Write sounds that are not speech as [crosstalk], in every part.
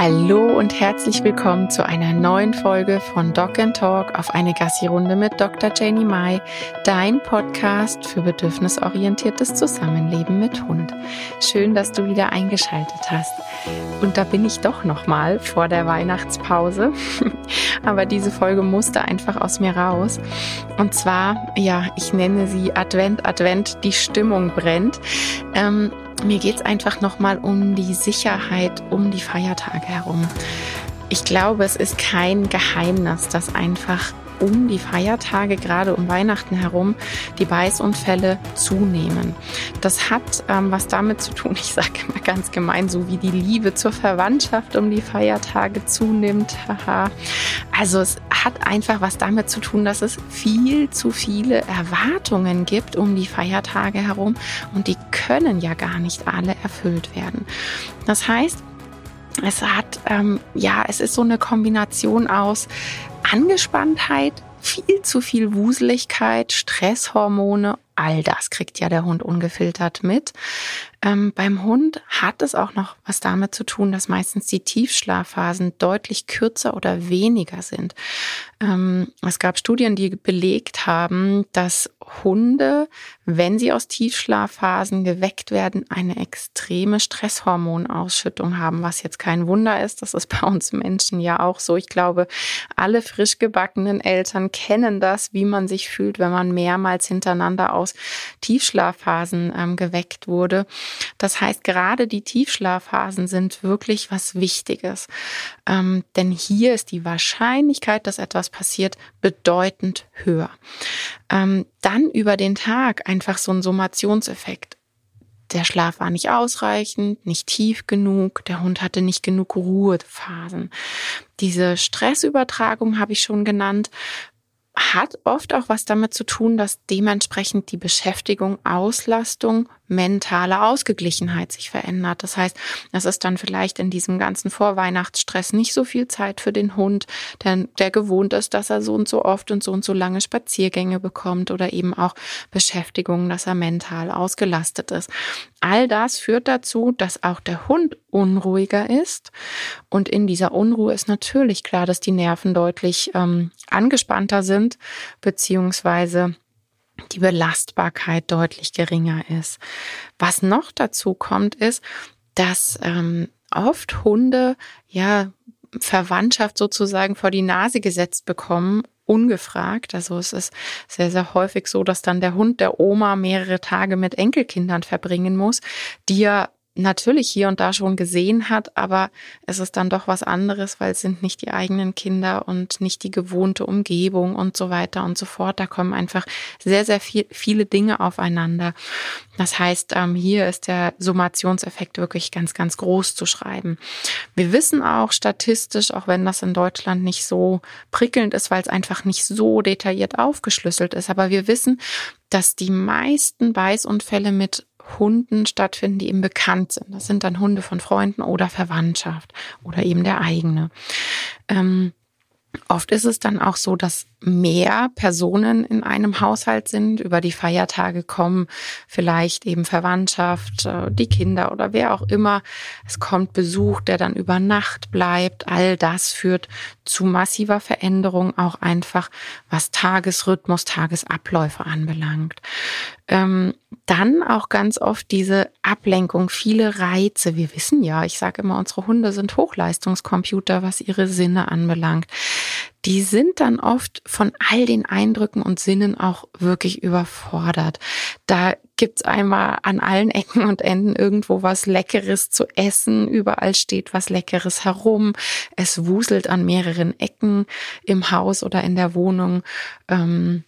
Hallo und herzlich willkommen zu einer neuen Folge von Dog and Talk auf eine Gassi-Runde mit Dr. Janie Mai, dein Podcast für bedürfnisorientiertes Zusammenleben mit Hund. Schön, dass du wieder eingeschaltet hast. Und da bin ich doch nochmal vor der Weihnachtspause. [laughs] Aber diese Folge musste einfach aus mir raus. Und zwar, ja, ich nenne sie Advent, Advent, die Stimmung brennt. Ähm, mir geht es einfach nochmal um die Sicherheit um die Feiertage herum. Ich glaube, es ist kein Geheimnis, dass einfach um die Feiertage, gerade um Weihnachten herum, die Beißunfälle zunehmen. Das hat ähm, was damit zu tun, [laughs] ich sage immer ganz gemein, so wie die Liebe zur Verwandtschaft um die Feiertage zunimmt. Haha. Also es hat einfach was damit zu tun, dass es viel zu viele Erwartungen gibt um die Feiertage herum und die können ja gar nicht alle erfüllt werden. Das heißt, es hat, ähm, ja, es ist so eine Kombination aus Angespanntheit, viel zu viel Wuseligkeit, Stresshormone, all das kriegt ja der Hund ungefiltert mit. Ähm, beim Hund hat es auch noch was damit zu tun, dass meistens die Tiefschlafphasen deutlich kürzer oder weniger sind. Ähm, es gab Studien, die belegt haben, dass Hunde, wenn sie aus Tiefschlafphasen geweckt werden, eine extreme Stresshormonausschüttung haben, was jetzt kein Wunder ist. Das ist bei uns Menschen ja auch so. Ich glaube, alle frisch gebackenen Eltern kennen das, wie man sich fühlt, wenn man mehrmals hintereinander aus Tiefschlafphasen ähm, geweckt wurde. Das heißt, gerade die Tiefschlafphasen sind wirklich was Wichtiges. Ähm, denn hier ist die Wahrscheinlichkeit, dass etwas passiert, bedeutend höher. Ähm, dann über den Tag einfach so ein Summationseffekt. Der Schlaf war nicht ausreichend, nicht tief genug, der Hund hatte nicht genug Ruhephasen. Diese Stressübertragung habe ich schon genannt hat oft auch was damit zu tun, dass dementsprechend die Beschäftigung, Auslastung, mentale Ausgeglichenheit sich verändert. Das heißt, es ist dann vielleicht in diesem ganzen Vorweihnachtsstress nicht so viel Zeit für den Hund, der, der gewohnt ist, dass er so und so oft und so und so lange Spaziergänge bekommt oder eben auch Beschäftigungen, dass er mental ausgelastet ist. All das führt dazu, dass auch der Hund unruhiger ist. Und in dieser Unruhe ist natürlich klar, dass die Nerven deutlich ähm, angespannter sind, beziehungsweise die Belastbarkeit deutlich geringer ist. Was noch dazu kommt, ist, dass ähm, oft Hunde ja Verwandtschaft sozusagen vor die Nase gesetzt bekommen ungefragt. Also es ist sehr, sehr häufig so, dass dann der Hund der Oma mehrere Tage mit Enkelkindern verbringen muss, die ja natürlich hier und da schon gesehen hat, aber es ist dann doch was anderes, weil es sind nicht die eigenen Kinder und nicht die gewohnte Umgebung und so weiter und so fort. Da kommen einfach sehr, sehr viel, viele Dinge aufeinander. Das heißt, ähm, hier ist der Summationseffekt wirklich ganz, ganz groß zu schreiben. Wir wissen auch statistisch, auch wenn das in Deutschland nicht so prickelnd ist, weil es einfach nicht so detailliert aufgeschlüsselt ist, aber wir wissen, dass die meisten Beißunfälle mit Hunden stattfinden, die eben bekannt sind. Das sind dann Hunde von Freunden oder Verwandtschaft oder eben der eigene. Ähm, Oft ist es dann auch so, dass mehr Personen in einem Haushalt sind. Über die Feiertage kommen vielleicht eben Verwandtschaft, äh, die Kinder oder wer auch immer. Es kommt Besuch, der dann über Nacht bleibt. All das führt zu massiver Veränderung, auch einfach was Tagesrhythmus, Tagesabläufe anbelangt. Ähm, dann auch ganz oft diese Ablenkung, viele Reize. Wir wissen ja, ich sage immer, unsere Hunde sind Hochleistungskomputer, was ihre Sinne anbelangt. Die sind dann oft von all den Eindrücken und Sinnen auch wirklich überfordert. Da gibt's einmal an allen Ecken und Enden irgendwo was Leckeres zu essen. Überall steht was Leckeres herum. Es wuselt an mehreren Ecken im Haus oder in der Wohnung. Ähm,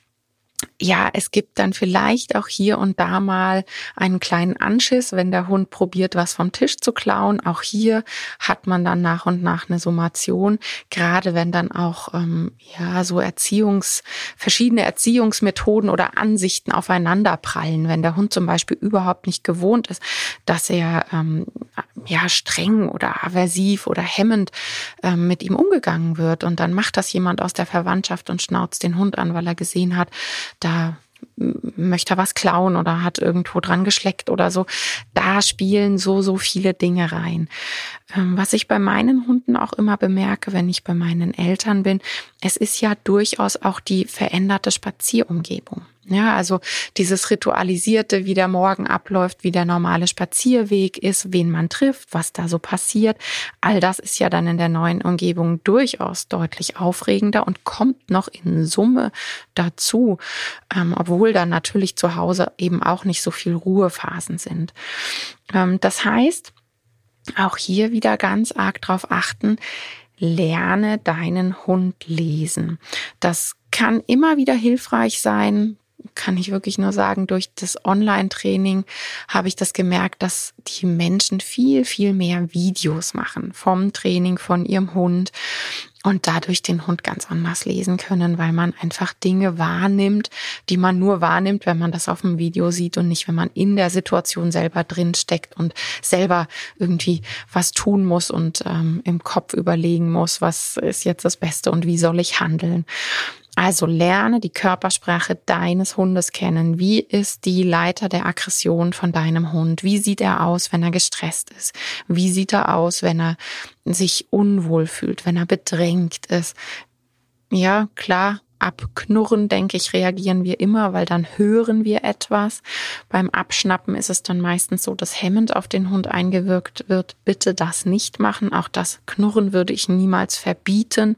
ja, es gibt dann vielleicht auch hier und da mal einen kleinen Anschiss, wenn der Hund probiert, was vom Tisch zu klauen. Auch hier hat man dann nach und nach eine Summation, gerade wenn dann auch ähm, ja so Erziehungs verschiedene Erziehungsmethoden oder Ansichten aufeinander prallen. Wenn der Hund zum Beispiel überhaupt nicht gewohnt ist, dass er ähm, ja streng oder aversiv oder hemmend ähm, mit ihm umgegangen wird und dann macht das jemand aus der Verwandtschaft und schnauzt den Hund an, weil er gesehen hat, da möchte er was klauen oder hat irgendwo dran geschleckt oder so. Da spielen so, so viele Dinge rein. Ähm, was ich bei meinen Hunden auch immer bemerke, wenn ich bei meinen Eltern bin, es ist ja durchaus auch die veränderte Spazierumgebung. Ja, also dieses Ritualisierte, wie der Morgen abläuft, wie der normale Spazierweg ist, wen man trifft, was da so passiert. All das ist ja dann in der neuen Umgebung durchaus deutlich aufregender und kommt noch in Summe dazu, ähm, obwohl dann natürlich zu Hause eben auch nicht so viel Ruhephasen sind. Ähm, das heißt, auch hier wieder ganz arg drauf achten, lerne deinen Hund lesen. Das kann immer wieder hilfreich sein, kann ich wirklich nur sagen, durch das Online-Training habe ich das gemerkt, dass die Menschen viel, viel mehr Videos machen vom Training von ihrem Hund und dadurch den Hund ganz anders lesen können, weil man einfach Dinge wahrnimmt, die man nur wahrnimmt, wenn man das auf dem Video sieht und nicht, wenn man in der Situation selber drin steckt und selber irgendwie was tun muss und ähm, im Kopf überlegen muss, was ist jetzt das Beste und wie soll ich handeln. Also lerne die Körpersprache deines Hundes kennen. Wie ist die Leiter der Aggression von deinem Hund? Wie sieht er aus, wenn er gestresst ist? Wie sieht er aus, wenn er sich unwohl fühlt, wenn er bedrängt ist? Ja, klar, Abknurren, denke ich, reagieren wir immer, weil dann hören wir etwas. Beim Abschnappen ist es dann meistens so, dass hemmend auf den Hund eingewirkt wird. Bitte das nicht machen. Auch das Knurren würde ich niemals verbieten.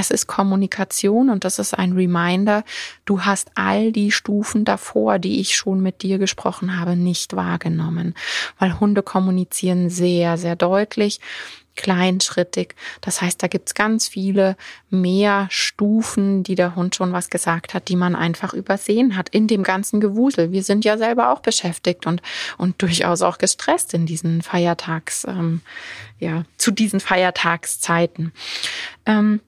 Es ist Kommunikation und das ist ein Reminder. Du hast all die Stufen davor, die ich schon mit dir gesprochen habe, nicht wahrgenommen, weil Hunde kommunizieren sehr, sehr deutlich kleinschrittig. Das heißt, da gibt's ganz viele mehr Stufen, die der Hund schon was gesagt hat, die man einfach übersehen hat in dem ganzen Gewusel. Wir sind ja selber auch beschäftigt und, und durchaus auch gestresst in diesen Feiertags, ähm, ja, zu diesen Feiertagszeiten. Ähm,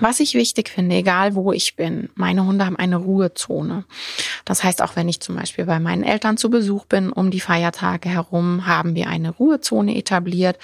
was ich wichtig finde, egal wo ich bin, meine Hunde haben eine Ruhezone. Das heißt, auch wenn ich zum Beispiel bei meinen Eltern zu Besuch bin, um die Feiertage herum, haben wir eine Ruhezone etabliert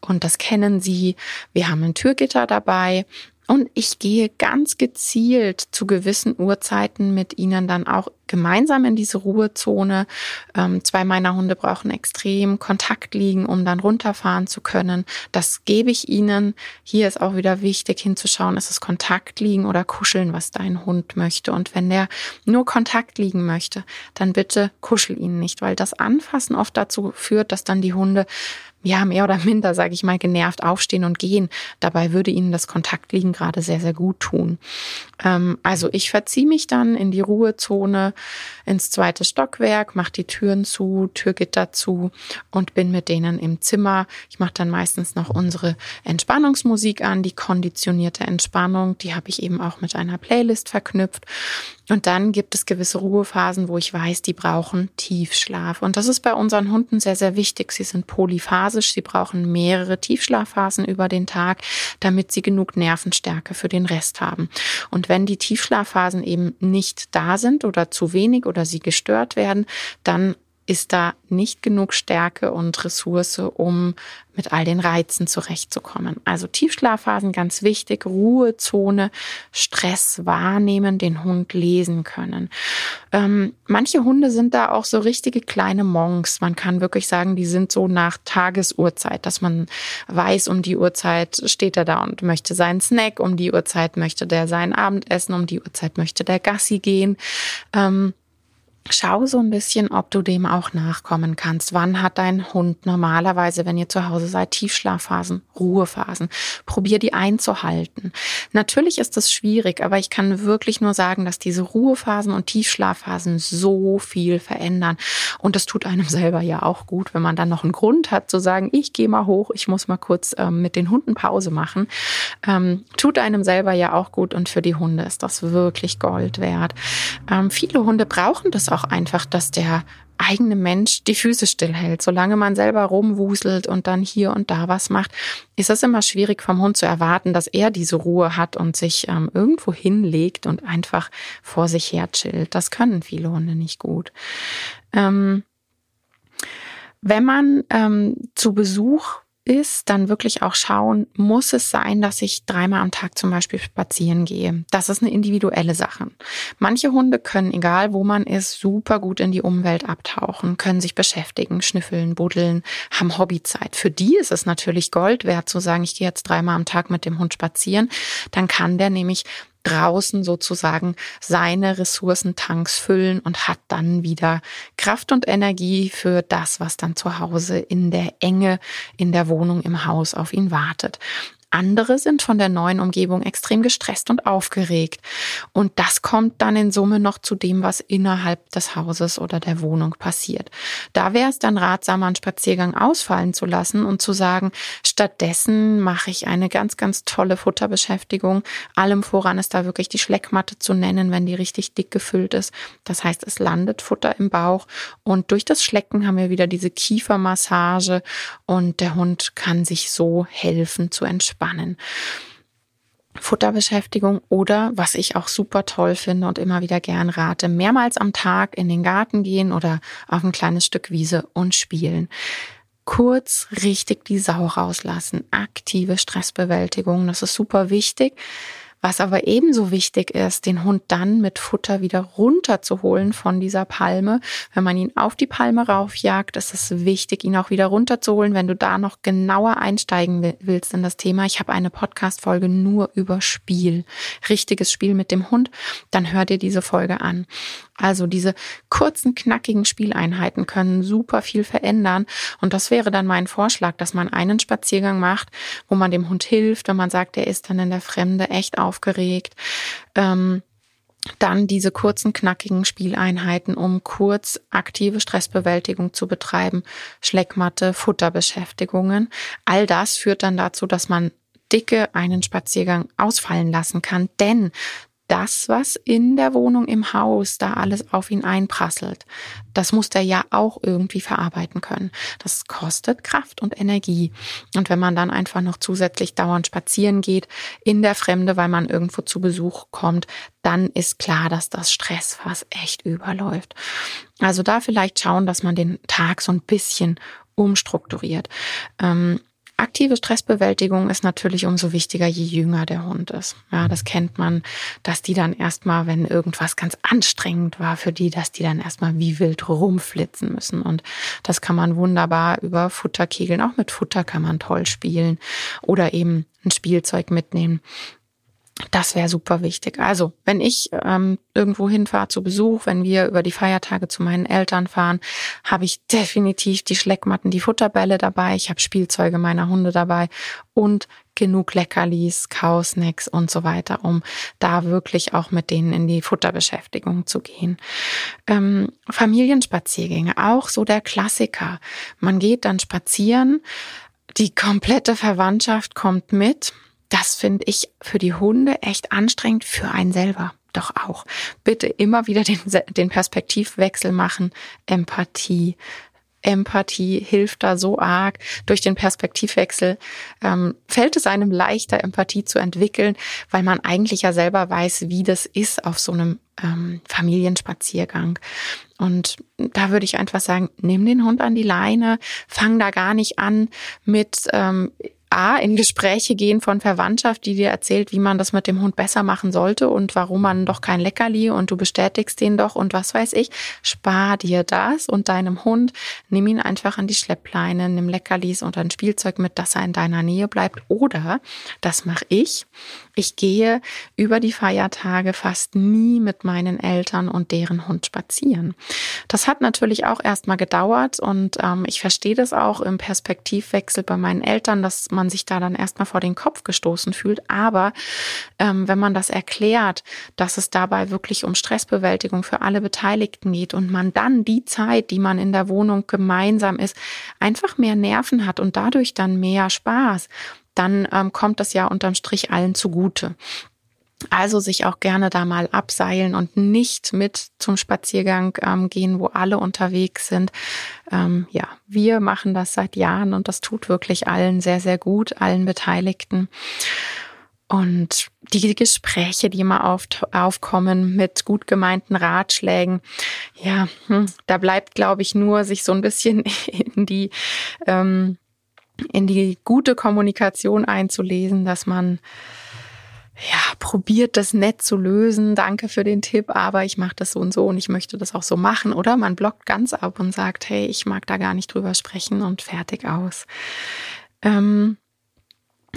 und das kennen sie. Wir haben ein Türgitter dabei und ich gehe ganz gezielt zu gewissen Uhrzeiten mit ihnen dann auch gemeinsam in diese Ruhezone. Ähm, zwei meiner Hunde brauchen extrem Kontakt liegen, um dann runterfahren zu können. Das gebe ich ihnen. Hier ist auch wieder wichtig hinzuschauen, ist es Kontakt liegen oder kuscheln, was dein Hund möchte. Und wenn der nur Kontakt liegen möchte, dann bitte kuschel ihn nicht, weil das Anfassen oft dazu führt, dass dann die Hunde ja, mehr oder minder, sage ich mal, genervt aufstehen und gehen. Dabei würde ihnen das Kontaktliegen gerade sehr, sehr gut tun. Ähm, also ich verziehe mich dann in die Ruhezone, ins zweite Stockwerk, mache die Türen zu, Türgitter zu und bin mit denen im Zimmer. Ich mache dann meistens noch unsere Entspannungsmusik an, die konditionierte Entspannung. Die habe ich eben auch mit einer Playlist verknüpft. Und dann gibt es gewisse Ruhephasen, wo ich weiß, die brauchen Tiefschlaf. Und das ist bei unseren Hunden sehr, sehr wichtig. Sie sind polyphasisch. Sie brauchen mehrere Tiefschlafphasen über den Tag, damit sie genug Nervenstärke für den Rest haben. Und wenn die Tiefschlafphasen eben nicht da sind oder zu wenig oder sie gestört werden, dann ist da nicht genug Stärke und Ressource, um mit all den Reizen zurechtzukommen. Also Tiefschlafphasen ganz wichtig, Ruhezone, Stress wahrnehmen, den Hund lesen können. Ähm, manche Hunde sind da auch so richtige kleine Monks. Man kann wirklich sagen, die sind so nach Tagesuhrzeit, dass man weiß, um die Uhrzeit steht er da und möchte seinen Snack, um die Uhrzeit möchte der sein Abendessen, um die Uhrzeit möchte der Gassi gehen. Ähm, Schau so ein bisschen, ob du dem auch nachkommen kannst. Wann hat dein Hund normalerweise, wenn ihr zu Hause seid, Tiefschlafphasen, Ruhephasen? Probier die einzuhalten. Natürlich ist das schwierig, aber ich kann wirklich nur sagen, dass diese Ruhephasen und Tiefschlafphasen so viel verändern. Und das tut einem selber ja auch gut, wenn man dann noch einen Grund hat zu sagen, ich gehe mal hoch, ich muss mal kurz ähm, mit den Hunden Pause machen. Ähm, tut einem selber ja auch gut und für die Hunde ist das wirklich Gold wert. Ähm, viele Hunde brauchen das auch einfach, dass der eigene Mensch die Füße stillhält. Solange man selber rumwuselt und dann hier und da was macht, ist es immer schwierig vom Hund zu erwarten, dass er diese Ruhe hat und sich ähm, irgendwo hinlegt und einfach vor sich her chillt. Das können viele Hunde nicht gut. Ähm, wenn man ähm, zu Besuch ist, dann wirklich auch schauen, muss es sein, dass ich dreimal am Tag zum Beispiel spazieren gehe. Das ist eine individuelle Sache. Manche Hunde können, egal wo man ist, super gut in die Umwelt abtauchen, können sich beschäftigen, schnüffeln, buddeln, haben Hobbyzeit. Für die ist es natürlich Gold wert zu sagen, ich gehe jetzt dreimal am Tag mit dem Hund spazieren. Dann kann der nämlich draußen sozusagen seine Ressourcentanks füllen und hat dann wieder Kraft und Energie für das, was dann zu Hause in der Enge, in der Wohnung, im Haus auf ihn wartet. Andere sind von der neuen Umgebung extrem gestresst und aufgeregt. Und das kommt dann in Summe noch zu dem, was innerhalb des Hauses oder der Wohnung passiert. Da wäre es dann ratsamer, einen Spaziergang ausfallen zu lassen und zu sagen, stattdessen mache ich eine ganz, ganz tolle Futterbeschäftigung. Allem voran ist da wirklich die Schleckmatte zu nennen, wenn die richtig dick gefüllt ist. Das heißt, es landet Futter im Bauch und durch das Schlecken haben wir wieder diese Kiefermassage und der Hund kann sich so helfen zu entspannen entspannen. Futterbeschäftigung oder, was ich auch super toll finde und immer wieder gern rate, mehrmals am Tag in den Garten gehen oder auf ein kleines Stück Wiese und spielen. Kurz richtig die Sau rauslassen. Aktive Stressbewältigung, das ist super wichtig. Was aber ebenso wichtig ist, den Hund dann mit Futter wieder runterzuholen von dieser Palme. Wenn man ihn auf die Palme raufjagt, ist es wichtig, ihn auch wieder runterzuholen. Wenn du da noch genauer einsteigen willst in das Thema, ich habe eine Podcast-Folge nur über Spiel, richtiges Spiel mit dem Hund, dann hör dir diese Folge an. Also diese kurzen, knackigen Spieleinheiten können super viel verändern. Und das wäre dann mein Vorschlag, dass man einen Spaziergang macht, wo man dem Hund hilft, wenn man sagt, er ist dann in der Fremde echt aufgeregt. Ähm, dann diese kurzen, knackigen Spieleinheiten, um kurz aktive Stressbewältigung zu betreiben, Schleckmatte, Futterbeschäftigungen. All das führt dann dazu, dass man dicke einen Spaziergang ausfallen lassen kann, denn das, was in der Wohnung, im Haus, da alles auf ihn einprasselt, das muss der ja auch irgendwie verarbeiten können. Das kostet Kraft und Energie. Und wenn man dann einfach noch zusätzlich dauernd spazieren geht in der Fremde, weil man irgendwo zu Besuch kommt, dann ist klar, dass das Stressfass echt überläuft. Also da vielleicht schauen, dass man den Tag so ein bisschen umstrukturiert. Ähm, Aktive Stressbewältigung ist natürlich umso wichtiger, je jünger der Hund ist. Ja, das kennt man, dass die dann erstmal, wenn irgendwas ganz anstrengend war für die, dass die dann erstmal wie wild rumflitzen müssen. Und das kann man wunderbar über Futterkegeln, auch mit Futter kann man toll spielen oder eben ein Spielzeug mitnehmen. Das wäre super wichtig. Also, wenn ich ähm, irgendwo hinfahre zu Besuch, wenn wir über die Feiertage zu meinen Eltern fahren, habe ich definitiv die Schleckmatten, die Futterbälle dabei. Ich habe Spielzeuge meiner Hunde dabei und genug Leckerlis, Kausnacks und so weiter, um da wirklich auch mit denen in die Futterbeschäftigung zu gehen. Ähm, Familienspaziergänge, auch so der Klassiker. Man geht dann spazieren, die komplette Verwandtschaft kommt mit das finde ich für die Hunde echt anstrengend, für einen selber doch auch. Bitte immer wieder den, den Perspektivwechsel machen. Empathie. Empathie hilft da so arg. Durch den Perspektivwechsel ähm, fällt es einem leichter, Empathie zu entwickeln, weil man eigentlich ja selber weiß, wie das ist auf so einem ähm, Familienspaziergang. Und da würde ich einfach sagen, nimm den Hund an die Leine, fang da gar nicht an mit, ähm, A, in Gespräche gehen von Verwandtschaft, die dir erzählt, wie man das mit dem Hund besser machen sollte und warum man doch kein Leckerli und du bestätigst den doch und was weiß ich. Spar dir das und deinem Hund. Nimm ihn einfach an die Schleppleine, nimm Leckerlis und ein Spielzeug mit, dass er in deiner Nähe bleibt. Oder, das mache ich, ich gehe über die Feiertage fast nie mit meinen Eltern und deren Hund spazieren. Das hat natürlich auch erstmal gedauert und ähm, ich verstehe das auch im Perspektivwechsel bei meinen Eltern, dass man sich da dann erstmal vor den Kopf gestoßen fühlt. Aber ähm, wenn man das erklärt, dass es dabei wirklich um Stressbewältigung für alle Beteiligten geht und man dann die Zeit, die man in der Wohnung gemeinsam ist, einfach mehr Nerven hat und dadurch dann mehr Spaß, dann ähm, kommt das ja unterm Strich allen zugute. Also sich auch gerne da mal abseilen und nicht mit zum Spaziergang ähm, gehen, wo alle unterwegs sind. Ähm, ja, wir machen das seit Jahren und das tut wirklich allen sehr, sehr gut, allen Beteiligten. Und die Gespräche, die immer auf, aufkommen mit gut gemeinten Ratschlägen, ja, hm, da bleibt, glaube ich, nur sich so ein bisschen [laughs] in die ähm, in die gute Kommunikation einzulesen, dass man ja, probiert das nett zu lösen. Danke für den Tipp, aber ich mache das so und so und ich möchte das auch so machen. Oder man blockt ganz ab und sagt, hey, ich mag da gar nicht drüber sprechen und fertig aus. Ähm,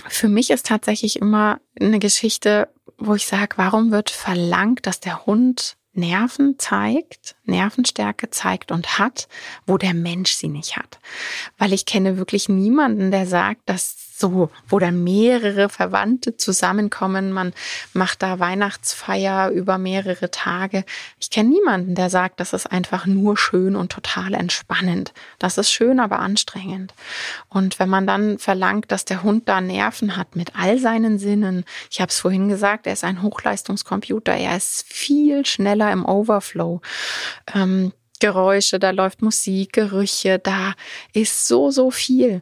für mich ist tatsächlich immer eine Geschichte, wo ich sage, warum wird verlangt, dass der Hund Nerven zeigt, Nervenstärke zeigt und hat, wo der Mensch sie nicht hat. Weil ich kenne wirklich niemanden, der sagt, dass so, wo dann mehrere Verwandte zusammenkommen. Man macht da Weihnachtsfeier über mehrere Tage. Ich kenne niemanden, der sagt, das ist einfach nur schön und total entspannend. Das ist schön, aber anstrengend. Und wenn man dann verlangt, dass der Hund da Nerven hat mit all seinen Sinnen, ich habe es vorhin gesagt, er ist ein Hochleistungskomputer, er ist viel schneller im Overflow. Ähm, Geräusche, da läuft Musik, Gerüche, da ist so, so viel.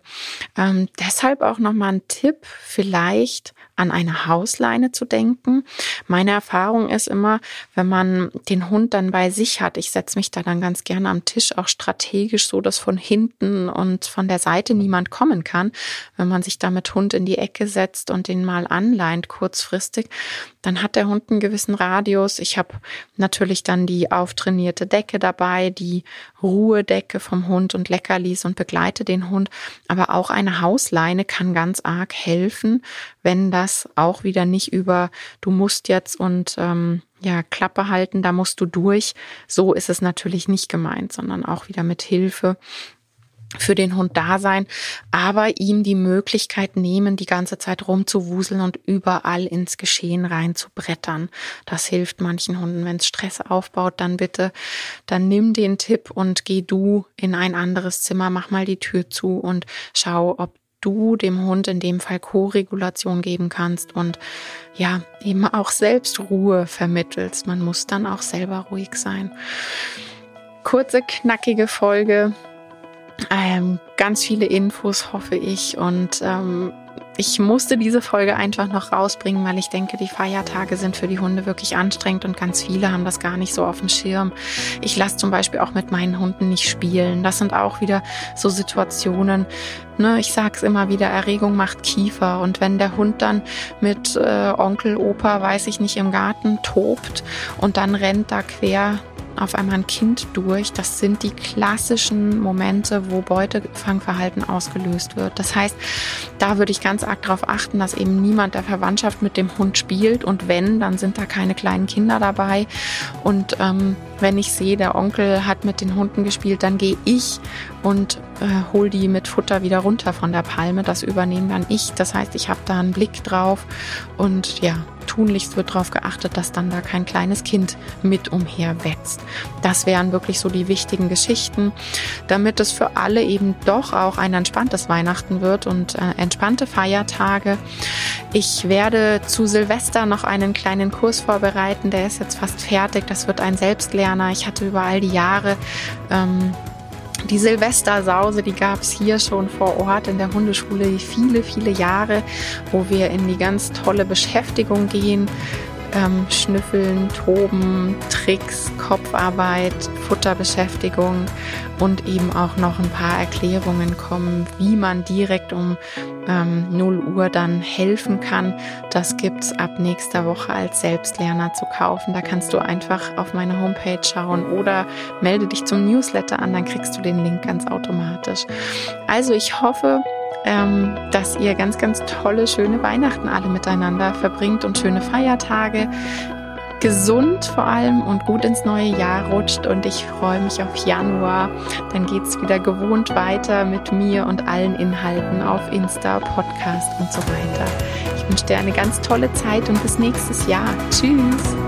Ähm, deshalb auch nochmal ein Tipp, vielleicht an eine Hausleine zu denken. Meine Erfahrung ist immer, wenn man den Hund dann bei sich hat, ich setze mich da dann ganz gerne am Tisch auch strategisch so, dass von hinten und von der Seite niemand kommen kann. Wenn man sich da mit Hund in die Ecke setzt und den mal anleint kurzfristig, dann hat der Hund einen gewissen Radius. Ich habe natürlich dann die auftrainierte Decke dabei, die Ruhedecke vom Hund und Leckerlis und begleite den Hund. Aber auch eine Hausleine kann ganz arg helfen, wenn das auch wieder nicht über, du musst jetzt und ähm, ja, Klappe halten, da musst du durch. So ist es natürlich nicht gemeint, sondern auch wieder mit Hilfe für den Hund da sein, aber ihm die Möglichkeit nehmen, die ganze Zeit rumzuwuseln und überall ins Geschehen reinzubrettern. Das hilft manchen Hunden. Wenn es Stress aufbaut, dann bitte, dann nimm den Tipp und geh du in ein anderes Zimmer, mach mal die Tür zu und schau, ob du dem Hund in dem Fall Co-Regulation geben kannst und ja, eben auch selbst Ruhe vermittelst. Man muss dann auch selber ruhig sein. Kurze, knackige Folge. Ähm, ganz viele Infos, hoffe ich. Und ähm, ich musste diese Folge einfach noch rausbringen, weil ich denke, die Feiertage sind für die Hunde wirklich anstrengend und ganz viele haben das gar nicht so auf dem Schirm. Ich lasse zum Beispiel auch mit meinen Hunden nicht spielen. Das sind auch wieder so Situationen. Ne, ich sag's immer wieder, Erregung macht Kiefer. Und wenn der Hund dann mit äh, Onkel, Opa, weiß ich nicht, im Garten tobt und dann rennt da quer auf einmal ein Kind durch. Das sind die klassischen Momente, wo Beutefangverhalten ausgelöst wird. Das heißt, da würde ich ganz arg darauf achten, dass eben niemand der Verwandtschaft mit dem Hund spielt. Und wenn, dann sind da keine kleinen Kinder dabei. Und ähm, wenn ich sehe, der Onkel hat mit den Hunden gespielt, dann gehe ich und äh, hol die mit Futter wieder runter von der Palme. Das übernehme dann ich. Das heißt, ich habe da einen Blick drauf und ja, tunlichst wird darauf geachtet, dass dann da kein kleines Kind mit umherwetzt. Das wären wirklich so die wichtigen Geschichten, damit es für alle eben doch auch ein entspanntes Weihnachten wird und äh, entspannte Feiertage. Ich werde zu Silvester noch einen kleinen Kurs vorbereiten, der ist jetzt fast fertig. Das wird ein Selbstlerner. Ich hatte über all die Jahre ähm, die Silvestersause, die gab es hier schon vor Ort in der Hundeschule viele, viele Jahre, wo wir in die ganz tolle Beschäftigung gehen. Ähm, Schnüffeln, Toben, Tricks, Kopfarbeit, Futterbeschäftigung und eben auch noch ein paar Erklärungen kommen, wie man direkt um ähm, 0 Uhr dann helfen kann. Das gibt's ab nächster Woche als Selbstlerner zu kaufen. Da kannst du einfach auf meine Homepage schauen oder melde dich zum Newsletter an, dann kriegst du den Link ganz automatisch. Also ich hoffe, ähm, dass ihr ganz, ganz tolle, schöne Weihnachten alle miteinander verbringt und schöne Feiertage gesund vor allem und gut ins neue Jahr rutscht und ich freue mich auf Januar. Dann geht es wieder gewohnt weiter mit mir und allen Inhalten auf Insta, Podcast und so weiter. Ich wünsche dir eine ganz tolle Zeit und bis nächstes Jahr. Tschüss!